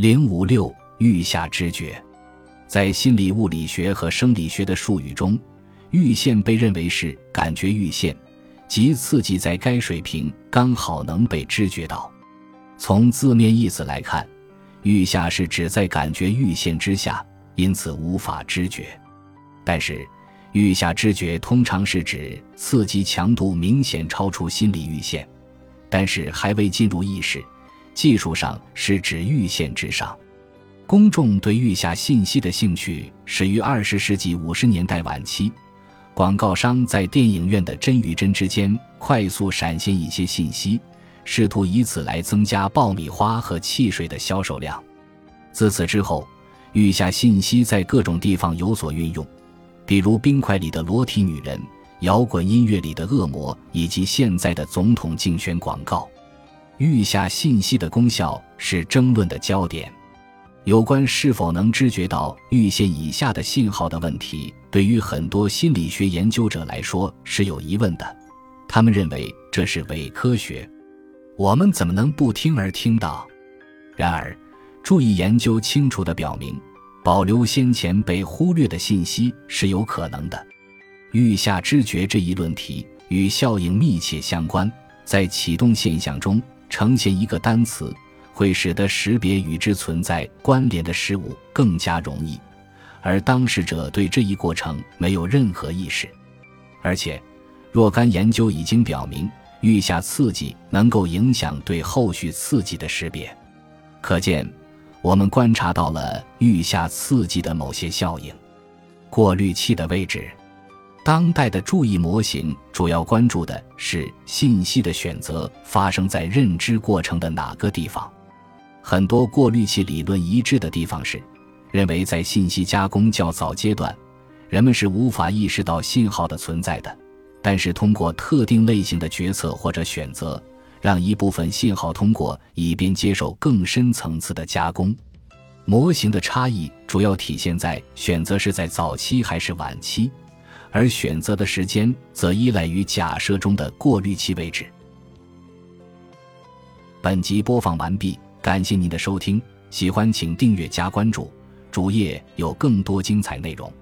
零五六阈下知觉，在心理物理学和生理学的术语中，阈限被认为是感觉阈限，即刺激在该水平刚好能被知觉到。从字面意思来看，阈下是指在感觉阈限之下，因此无法知觉。但是，阈下知觉通常是指刺激强度明显超出心理阈限，但是还未进入意识。技术上是指阈限之上。公众对阈下信息的兴趣始于二十世纪五十年代晚期，广告商在电影院的帧与帧之间快速闪现一些信息，试图以此来增加爆米花和汽水的销售量。自此之后，阈下信息在各种地方有所运用，比如冰块里的裸体女人、摇滚音乐里的恶魔，以及现在的总统竞选广告。阈下信息的功效是争论的焦点。有关是否能知觉到阈限以下的信号的问题，对于很多心理学研究者来说是有疑问的。他们认为这是伪科学。我们怎么能不听而听到？然而，注意研究清楚地表明，保留先前被忽略的信息是有可能的。阈下知觉这一论题与效应密切相关，在启动现象中。呈现一个单词，会使得识别与之存在关联的事物更加容易，而当事者对这一过程没有任何意识。而且，若干研究已经表明，预下刺激能够影响对后续刺激的识别。可见，我们观察到了预下刺激的某些效应。过滤器的位置。当代的注意模型主要关注的是信息的选择发生在认知过程的哪个地方。很多过滤器理论一致的地方是，认为在信息加工较早阶段，人们是无法意识到信号的存在的。但是通过特定类型的决策或者选择，让一部分信号通过，以便接受更深层次的加工。模型的差异主要体现在选择是在早期还是晚期。而选择的时间则依赖于假设中的过滤器位置。本集播放完毕，感谢您的收听，喜欢请订阅加关注，主页有更多精彩内容。